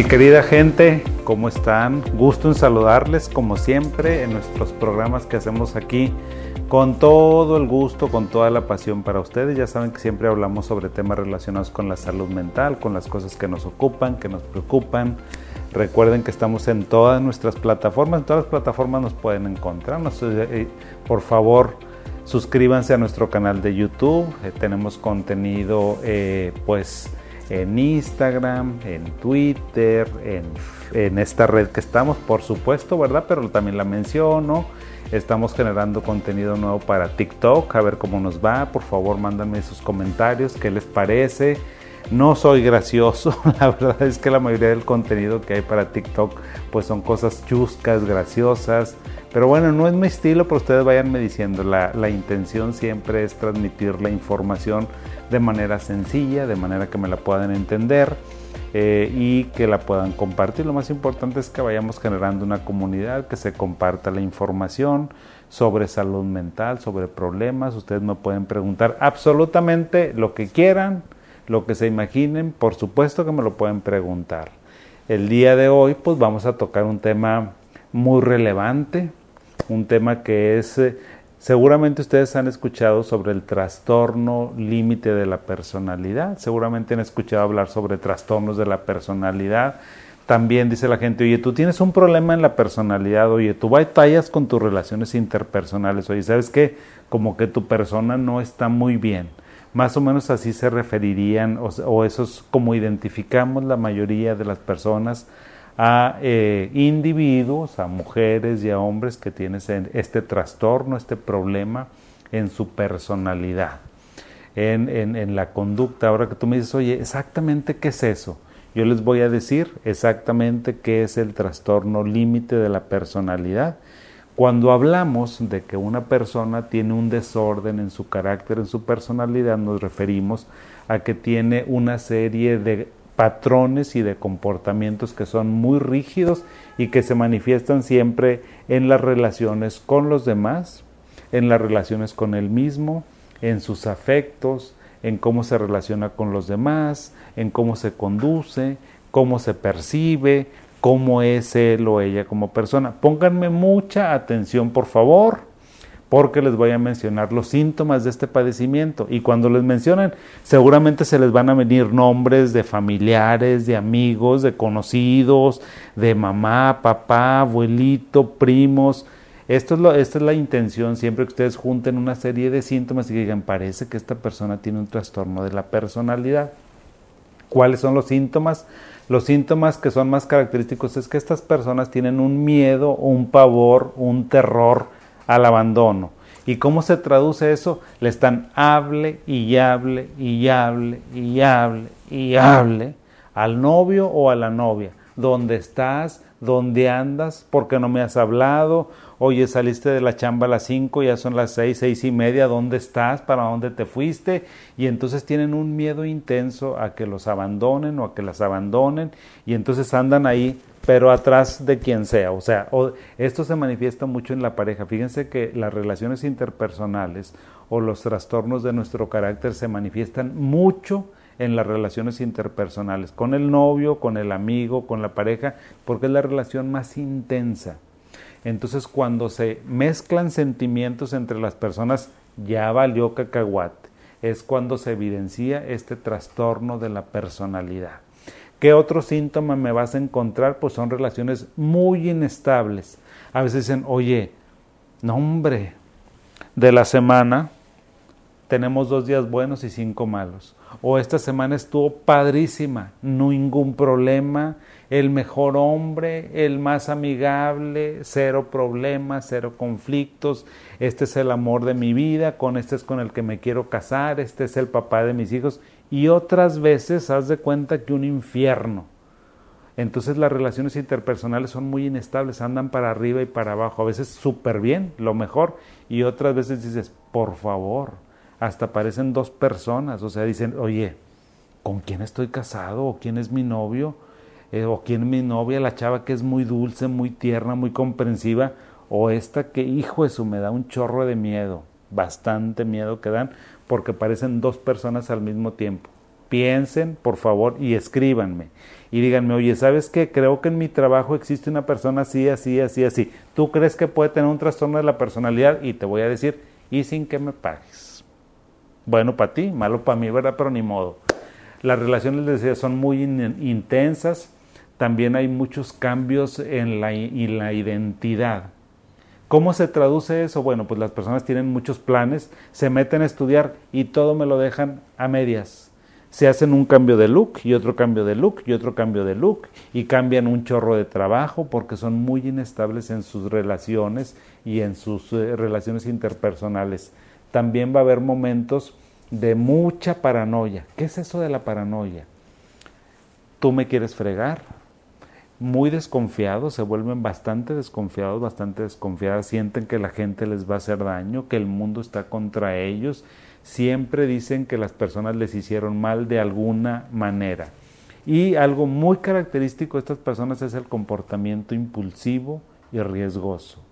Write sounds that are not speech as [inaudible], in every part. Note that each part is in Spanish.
Mi querida gente, ¿cómo están? Gusto en saludarles como siempre en nuestros programas que hacemos aquí con todo el gusto, con toda la pasión para ustedes. Ya saben que siempre hablamos sobre temas relacionados con la salud mental, con las cosas que nos ocupan, que nos preocupan. Recuerden que estamos en todas nuestras plataformas, en todas las plataformas nos pueden encontrar. Eh, por favor, suscríbanse a nuestro canal de YouTube. Eh, tenemos contenido eh, pues en Instagram, en Twitter, en, esta red que estamos, por supuesto, ¿verdad? Pero también la menciono. Estamos generando contenido nuevo para TikTok, a ver cómo nos va. Por favor, mándenme sus comentarios, qué les parece. No soy gracioso, [laughs] la verdad es que la mayoría del contenido que hay para TikTok pues son cosas chuscas, graciosas. Pero bueno, no es mi estilo, pero ustedes vayanme diciendo, la, la intención siempre es transmitir la información de manera sencilla, de manera que me la puedan entender eh, y que la puedan compartir. Lo más importante es que vayamos generando una comunidad, que se comparta la información sobre salud mental, sobre problemas. Ustedes me pueden preguntar absolutamente lo que quieran, lo que se imaginen, por supuesto que me lo pueden preguntar. El día de hoy pues vamos a tocar un tema muy relevante, un tema que es eh, Seguramente ustedes han escuchado sobre el trastorno límite de la personalidad, seguramente han escuchado hablar sobre trastornos de la personalidad. También dice la gente, oye, tú tienes un problema en la personalidad, oye, tú batallas con tus relaciones interpersonales, oye, ¿sabes qué? Como que tu persona no está muy bien. Más o menos así se referirían, o, o eso es como identificamos la mayoría de las personas a eh, individuos, a mujeres y a hombres que tienen este trastorno, este problema en su personalidad, en, en, la conducta. Ahora que tú me dices, oye, exactamente qué es eso, yo les voy a decir exactamente qué es el trastorno límite de la personalidad. Cuando hablamos de que una persona tiene un desorden en su carácter, en su personalidad, nos referimos a que tiene una serie de patrones y de comportamientos que son muy rígidos y que se manifiestan siempre en las relaciones con los demás, en las relaciones con él mismo, en sus afectos, en cómo se relaciona con los demás, en cómo se conduce, cómo se percibe, cómo es él o ella como persona. Pónganme mucha atención, por favor, porque les voy a mencionar los síntomas de este padecimiento. Y cuando les mencionen, seguramente se les van a venir nombres de familiares, de amigos, de conocidos, de mamá, papá, abuelito, primos. Esto es esta es la intención, siempre que ustedes junten una serie de síntomas y digan, parece que esta persona tiene un trastorno de la personalidad. ¿Cuáles son los síntomas? Los síntomas que son más característicos es que estas personas tienen un miedo, un pavor, un terror, al abandono. ¿Y cómo se traduce eso? Le están hable y hable y hable y hable y hable al novio o a la novia. ¿Dónde estás? ¿Dónde andas? ¿Por qué no me has hablado? Oye, saliste de la chamba a las 5, ya son las 6, seis y media, ¿dónde estás? ¿Para dónde te fuiste? Y entonces tienen un miedo intenso a que los abandonen o a que las abandonen y entonces andan ahí pero atrás de quien sea. O sea, esto se manifiesta mucho en la pareja. Fíjense que las relaciones interpersonales o los trastornos de nuestro carácter se manifiestan mucho en las relaciones interpersonales, con el novio, con el amigo, con la pareja, porque es la relación más intensa. Entonces, cuando se mezclan sentimientos entre las personas, ya valió cacahuate. Es cuando se evidencia este trastorno de la personalidad. ¿Qué otro síntoma me vas a encontrar? Pues son relaciones muy inestables. A veces dicen, oye, no hombre, de la semana tenemos dos días buenos y cinco malos. O esta semana estuvo padrísima, ningún problema, el mejor hombre, el más amigable, cero problemas, cero conflictos, este es el amor de mi vida, con este es con el que me quiero casar, este es el papá de mis hijos y otras veces haz de cuenta que un infierno. Entonces las relaciones interpersonales son muy inestables, andan para arriba y para abajo, a veces súper bien, lo mejor, y otras veces dices, por favor, hasta parecen dos personas, o sea, dicen, oye, ¿con quién estoy casado? ¿O quién es mi novio? Eh, ¿O quién es mi novia? La chava que es muy dulce, muy tierna, muy comprensiva, o esta que, hijo eso, me da un chorro de miedo, bastante miedo que dan, porque parecen dos personas al mismo tiempo. piensen, por favor, y escríbanme. Y díganme, oye, ¿sabes qué? Creo que en mi trabajo existe una persona así, así, así, así. ¿Tú crees que puede tener un trastorno de la personalidad? Y te voy a decir, y sin que me pagues. Bueno para ti, malo para mí, ¿verdad? Pero ni modo. Las relaciones, les decía, son muy intensas. También hay muchos cambios en la, en la identidad. ¿Cómo se traduce eso? Bueno, pues las personas tienen muchos planes, se meten a estudiar y todo me lo dejan a medias. Se hacen un cambio de look y otro cambio de look y otro cambio de look y cambian un chorro de trabajo porque son muy inestables en sus relaciones y en sus eh, relaciones interpersonales. También va a haber momentos de mucha paranoia. ¿Qué es eso de la paranoia? Tú me quieres fregar, muy desconfiados, se vuelven bastante desconfiados, bastante desconfiadas, sienten que la gente les va a hacer daño, que el mundo está contra ellos, siempre dicen que las personas les hicieron mal de alguna manera. Y algo muy característico de estas personas es el comportamiento impulsivo y riesgoso.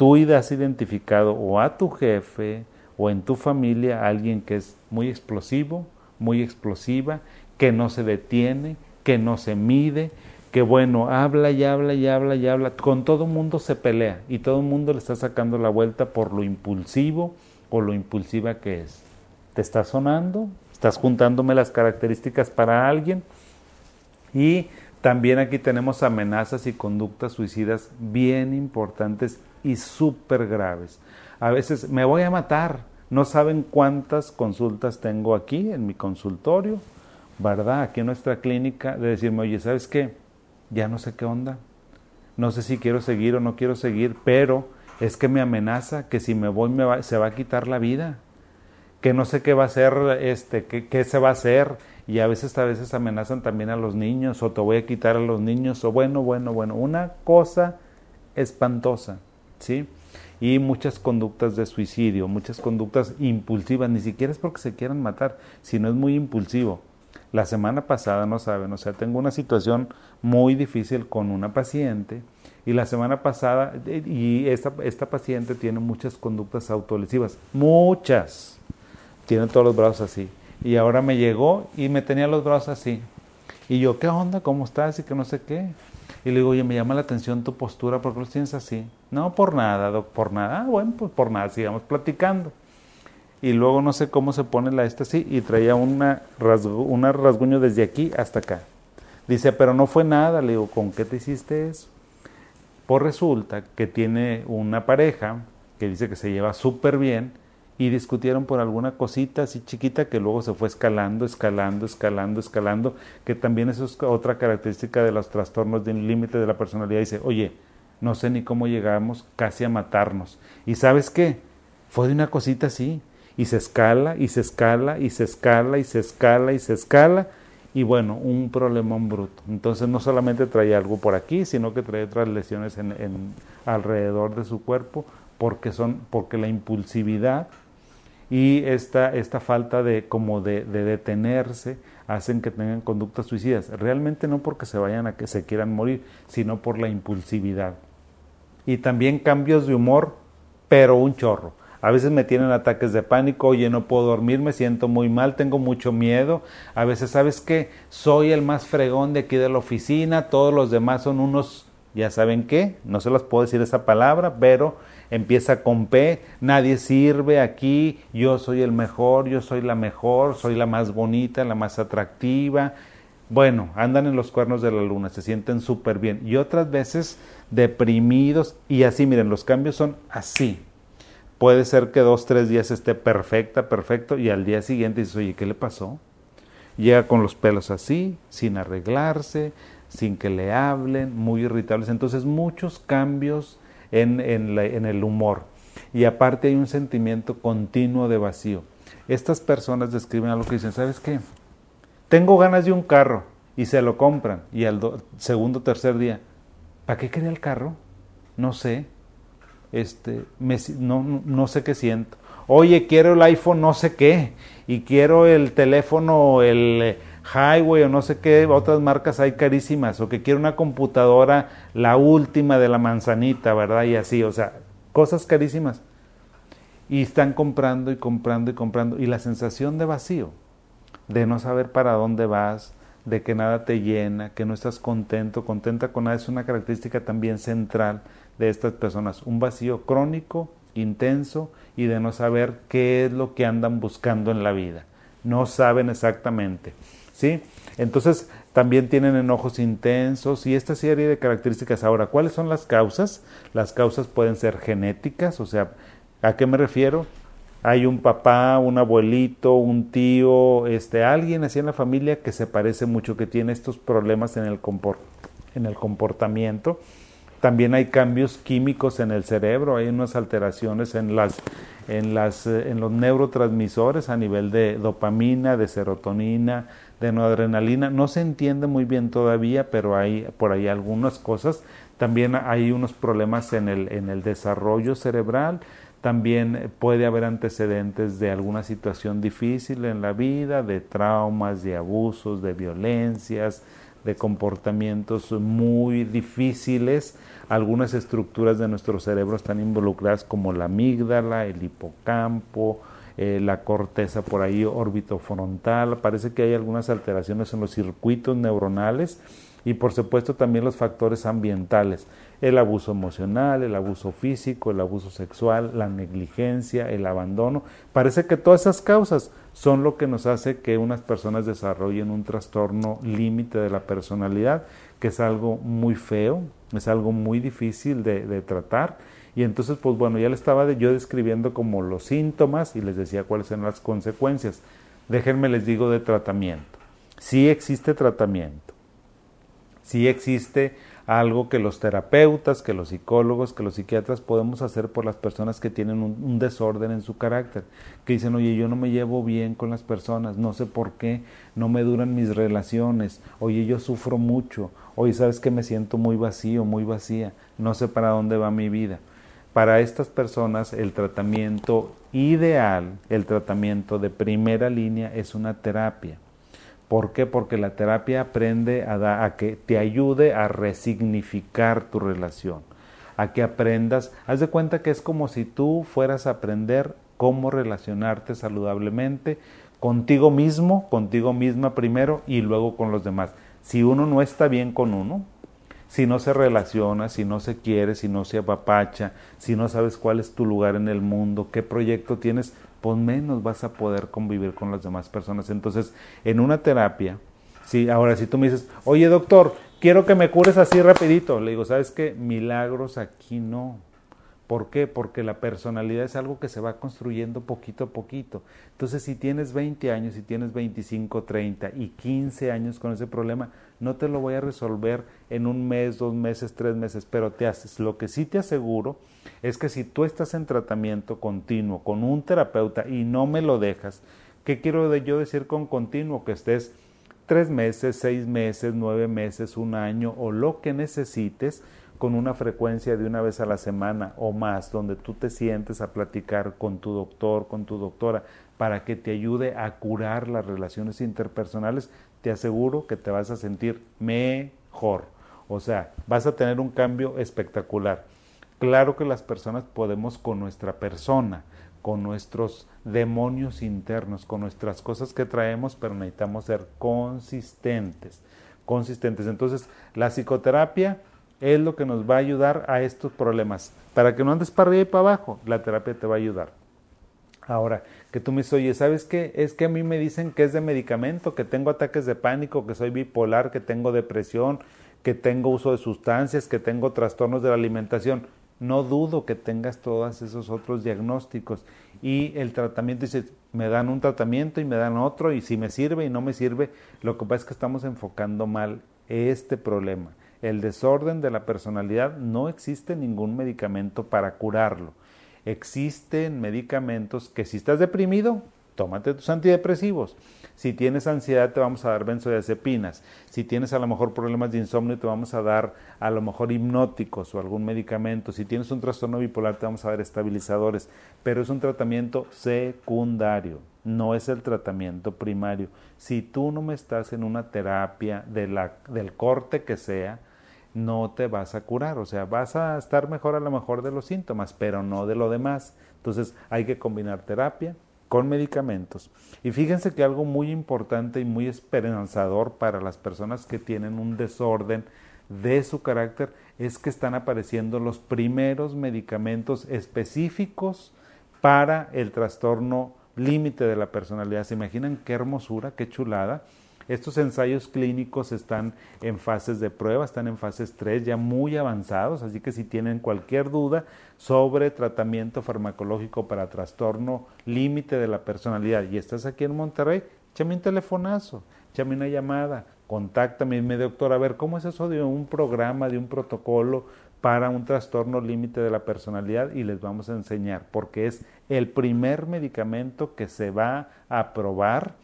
Tú has identificado o a tu jefe o en tu familia a alguien que es muy explosivo, muy explosiva, que no se detiene, que no se mide, que bueno, habla y habla y habla y habla, con todo mundo se pelea y todo el mundo le está sacando la vuelta por lo impulsivo o lo impulsiva que es. ¿Te está sonando? ¿Estás juntándome las características para alguien? Y también aquí tenemos amenazas y conductas suicidas bien importantes y súper graves. A veces me voy a matar. No saben cuántas consultas tengo aquí en mi consultorio, ¿verdad? Aquí en nuestra clínica, de decirme, oye, ¿sabes qué? ya no sé qué onda. No sé si quiero seguir o no quiero seguir, pero es que me amenaza que si me voy me se va a quitar la vida. Que no sé qué va a hacer, este, qué, qué se va a hacer. Y a veces, a veces amenazan también a los niños, o te voy a quitar a los niños, o bueno, bueno, bueno. Una cosa espantosa, ¿sí? y muchas conductas de suicidio, muchas conductas impulsivas, ni siquiera es porque se quieran matar, sino es muy impulsivo. La semana pasada, no saben, o sea, tengo una situación muy difícil con una paciente y la semana pasada, y esta, esta paciente tiene muchas conductas autolesivas, muchas. Tiene todos los brazos así. Y ahora me llegó y me tenía los brazos así. Y yo, ¿qué onda? ¿Cómo estás? Y que no sé qué. Y le digo, oye, me llama la atención tu postura, ¿por qué los tienes así? No, por nada, doc, por nada. Ah, bueno, pues por nada, sigamos platicando y luego no sé cómo se pone la esta así y traía una, una rasguño desde aquí hasta acá. Dice, pero no fue nada. Le digo, ¿con qué te hiciste eso? Pues resulta que tiene una pareja que dice que se lleva súper bien y discutieron por alguna cosita así chiquita que luego se fue escalando, escalando, escalando, escalando, que también eso es otra característica de los trastornos del límite de la personalidad. Dice, oye, no sé ni cómo llegamos casi a matarnos. ¿Y sabes qué? Fue de una cosita así y se escala y se escala y se escala y se escala y se escala y bueno, un problemón bruto. Entonces no solamente trae algo por aquí, sino que trae otras lesiones en, alrededor de su cuerpo porque son porque la impulsividad y esta, esta falta de como de, de, detenerse hacen que tengan conductas suicidas. Realmente no porque se vayan a que se quieran morir, sino por la impulsividad. Y también cambios de humor, pero un chorro. A veces me tienen ataques de pánico, oye, no puedo dormir, me siento muy mal, tengo mucho miedo. A veces, ¿sabes qué? Soy el más fregón de aquí de la oficina, todos los demás son unos, ya saben qué, no se los puedo decir esa palabra, pero empieza con P, nadie sirve aquí, yo soy el mejor, yo soy la mejor, soy la más bonita, la más atractiva. Bueno, andan en los cuernos de la luna, se sienten súper bien. Y otras veces deprimidos y así, miren, los cambios son así Puede ser que dos, tres días esté perfecta, perfecto, y al día siguiente dices, oye, ¿qué le pasó? Llega con los pelos así, sin arreglarse, sin que le hablen, muy irritables. Entonces, muchos cambios en, en el humor. Y aparte hay un sentimiento continuo de vacío. Estas personas describen algo que dicen, ¿sabes qué? Tengo ganas de un carro y se lo compran. Y al segundo, tercer día, ¿para qué quería el carro? No sé este, no, no sé qué siento. Oye, quiero el iPhone no sé qué, y quiero el teléfono, el Highway o no sé qué, otras marcas hay carísimas, o que quiero una computadora, la última de la manzanita, ¿verdad? Y así, o sea, cosas carísimas. Y están comprando y comprando y comprando, y la sensación de vacío, de no saber para dónde vas, de que nada te llena, que no estás contento, contenta con nada, es una característica también central de estas personas, un vacío crónico, intenso y de no saber qué es lo que andan buscando en la vida. No saben exactamente. ¿Sí? Entonces, también tienen enojos intensos y esta serie de características. Ahora, ¿cuáles son las causas? Las causas pueden ser genéticas, o sea, ¿a qué me refiero? Hay un papá, un abuelito, un tío, este, alguien así en la familia que se parece mucho, que tiene estos problemas en el, en el comportamiento. También hay cambios químicos en el cerebro, hay unas alteraciones en, las, en, las, en los neurotransmisores a nivel de dopamina, de serotonina, de noradrenalina. No se entiende muy bien todavía, pero hay por ahí algunas cosas. También hay unos problemas en el, en el desarrollo cerebral. También puede haber antecedentes de alguna situación difícil en la vida, de traumas, de abusos, de violencias, de comportamientos muy difíciles. Algunas estructuras de nuestro cerebro están involucradas como la amígdala, el hipocampo, eh, la corteza por ahí frontal, parece que hay algunas alteraciones en los circuitos neuronales y por supuesto también los factores ambientales, el abuso emocional, el abuso físico, el abuso sexual, la negligencia, el abandono. Parece que todas esas causas son lo que nos hace que unas personas desarrollen un trastorno límite de la personalidad, que es algo muy feo, es algo muy difícil de tratar y entonces, pues bueno, ya le estaba yo describiendo como los síntomas y les decía cuáles eran las consecuencias. Déjenme les digo de tratamiento. Sí existe tratamiento. Sí existe algo que los terapeutas, que los psicólogos, que los psiquiatras podemos hacer por las personas que tienen un, desorden en su carácter, que dicen, oye, yo no me llevo bien con las personas, no sé por qué, no me duran mis relaciones, oye, yo sufro mucho, oye, sabes que me siento muy vacío, muy vacía, no sé para dónde va mi vida. Para estas personas el tratamiento ideal, el tratamiento de primera línea es una terapia. ¿Por qué? Porque la terapia aprende a, a, que te ayude a resignificar tu relación, a que aprendas, haz de cuenta que es como si tú fueras a aprender cómo relacionarte saludablemente contigo mismo, contigo misma primero y luego con los demás. Si uno no está bien con uno, si no se relaciona, si no se quiere, si no se apapacha, si no sabes cuál es tu lugar en el mundo, qué proyecto tienes, pues menos vas a poder convivir con las demás personas. Entonces, en una terapia, si ahora si tú me dices, oye doctor, quiero que me cures así rapidito, le digo, ¿sabes qué? Milagros aquí no. ¿Por qué? Porque la personalidad es algo que se va construyendo poquito a poquito. Entonces, si tienes 20 años, si tienes 25, 30 y 15 años con ese problema, no te lo voy a resolver en un mes, dos meses, tres meses, pero te haces. Lo que sí te aseguro es que si tú estás en tratamiento continuo con un terapeuta y no me lo dejas, ¿qué quiero yo decir con continuo? Que estés tres meses, seis meses, nueve meses, un año o lo que necesites con una frecuencia de una vez a la semana o más, donde tú te sientes a platicar con tu doctor, con tu doctora, para que te ayude a curar las relaciones interpersonales, te aseguro que te vas a sentir mejor. O sea, vas a tener un cambio espectacular. Claro que las personas podemos con nuestra persona, con nuestros demonios internos, con nuestras cosas que traemos, pero necesitamos ser consistentes, consistentes. Entonces, la psicoterapia es lo que nos va a ayudar a estos problemas. Para que no andes para arriba y para abajo, la terapia te va a ayudar. Ahora, que tú me dices, oye, ¿sabes qué? Es que a mí me dicen que es de medicamento, que tengo ataques de pánico, que soy bipolar, que tengo depresión, que tengo uso de sustancias, que tengo trastornos de la alimentación. No dudo que tengas todos esos otros diagnósticos. Y el tratamiento dice, me dan un tratamiento y me dan otro, y si me sirve y no me sirve, lo que pasa es que estamos enfocando mal este problema el desorden de la personalidad no existe ningún medicamento para curarlo. Existen medicamentos que si estás deprimido, tómate tus antidepresivos. Si tienes ansiedad, te vamos a dar benzodiazepinas. Si tienes a lo mejor problemas de insomnio, te vamos a dar a lo mejor hipnóticos o algún medicamento. Si tienes un trastorno bipolar, te vamos a dar estabilizadores. Pero es un tratamiento secundario, no es el tratamiento primario. Si tú no me estás en una terapia de la, del corte que sea, no te vas a curar, o sea, vas a estar mejor a lo mejor de los síntomas, pero no de lo demás. Entonces hay que combinar terapia con medicamentos. Y fíjense que algo muy importante y muy esperanzador para las personas que tienen un desorden de su carácter es que están apareciendo los primeros medicamentos específicos para el trastorno límite de la personalidad. ¿Se imaginan qué hermosura, qué chulada? Estos ensayos clínicos están en fases de prueba, están en fases 3 ya muy avanzados, así que si tienen cualquier duda sobre tratamiento farmacológico para trastorno límite de la personalidad y estás aquí en Monterrey, échame un telefonazo, échame una llamada, contáctame, mi doctor, a ver, ¿cómo es eso de un programa, de un protocolo para un trastorno límite de la personalidad? Y les vamos a enseñar, porque es el primer medicamento que se va a probar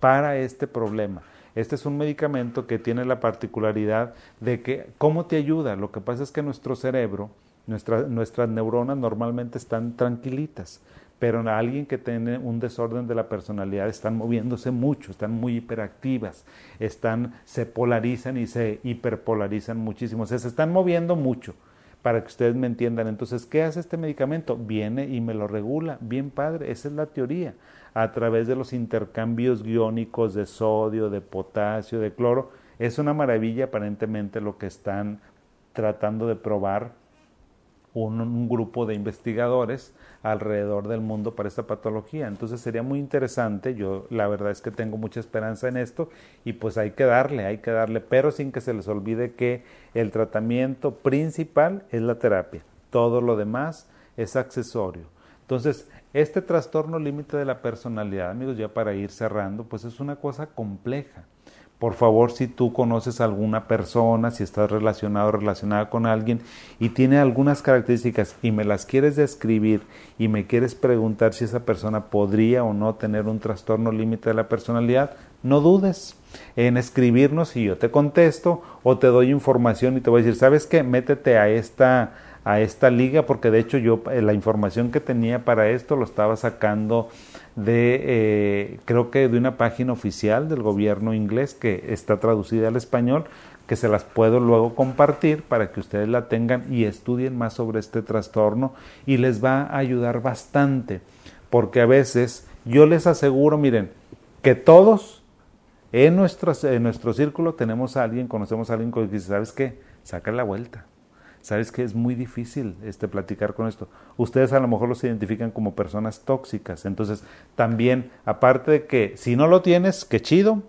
para este problema. Este es un medicamento que tiene la particularidad de que, ¿cómo te ayuda? Lo que pasa es que nuestro cerebro, nuestras neuronas normalmente están tranquilitas, pero alguien que tiene un desorden de la personalidad están moviéndose mucho, están muy hiperactivas, están, se polarizan y se hiperpolarizan muchísimo, se están moviendo mucho para que ustedes me entiendan. Entonces, ¿qué hace este medicamento? Viene y me lo regula. Bien padre, esa es la teoría a través de los intercambios guiónicos de sodio, de potasio, de cloro. Es una maravilla aparentemente lo que están tratando de probar un, grupo de investigadores alrededor del mundo para esta patología. Entonces sería muy interesante, yo la verdad es que tengo mucha esperanza en esto y pues hay que darle, hay que darle, pero sin que se les olvide que el tratamiento principal es la terapia, todo lo demás es accesorio. Entonces, este trastorno límite de la personalidad, amigos, ya para ir cerrando, pues es una cosa compleja. Por favor, si tú conoces a alguna persona, si estás relacionado o relacionada con alguien y tiene algunas características y me las quieres describir y me quieres preguntar si esa persona podría o no tener un trastorno límite de la personalidad, no dudes en escribirnos y yo te contesto o te doy información y te voy a decir, ¿sabes qué? Métete a esta a esta liga porque de hecho yo eh, la información que tenía para esto lo estaba sacando de eh, creo que de una página oficial del gobierno inglés que está traducida al español que se las puedo luego compartir para que ustedes la tengan y estudien más sobre este trastorno y les va a ayudar bastante porque a veces yo les aseguro miren que todos en nuestro, en nuestro círculo tenemos a alguien, conocemos a alguien que dice, ¿sabes qué? Saca la vuelta sabes que es muy difícil este platicar con esto. Ustedes a lo mejor los identifican como personas tóxicas. Entonces, también, aparte de que si no lo tienes, qué chido,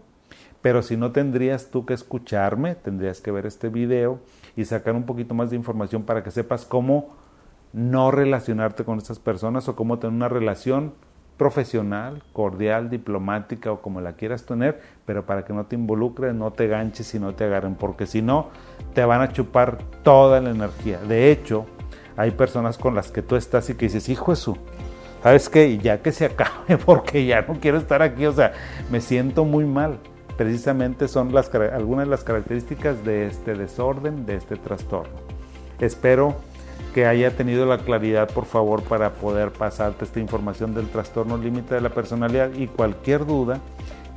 pero si no tendrías tú que escucharme, tendrías que ver este video y sacar un poquito más de información para que sepas cómo no relacionarte con estas personas o cómo tener una relación profesional, cordial, diplomática o como la quieras tener, pero para que no te involucres, no te ganches y no te agarren, porque si no, te van a chupar toda la energía. De hecho, hay personas con las que tú estás y que dices, hijo Jesús, ¿sabes qué? Ya que se acabe, [laughs] porque ya no quiero estar aquí, o sea, me siento muy mal. Precisamente son algunas de las características de este desorden, de este trastorno. Espero que haya tenido la claridad, por favor, para poder pasarte esta información del trastorno límite de la personalidad y cualquier duda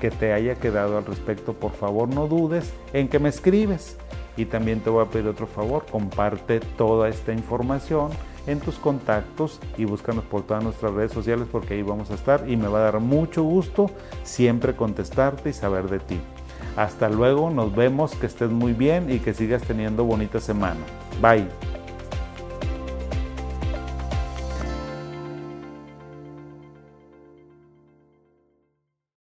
que te haya quedado al respecto, por favor no dudes en que me escribes. Y también te voy a pedir otro favor, comparte toda esta información en tus contactos y búscanos por todas nuestras redes sociales porque ahí vamos a estar y me va a dar mucho gusto siempre contestarte y saber de ti. Hasta luego, nos vemos, que estés muy bien y que sigas teniendo bonita semana. Bye.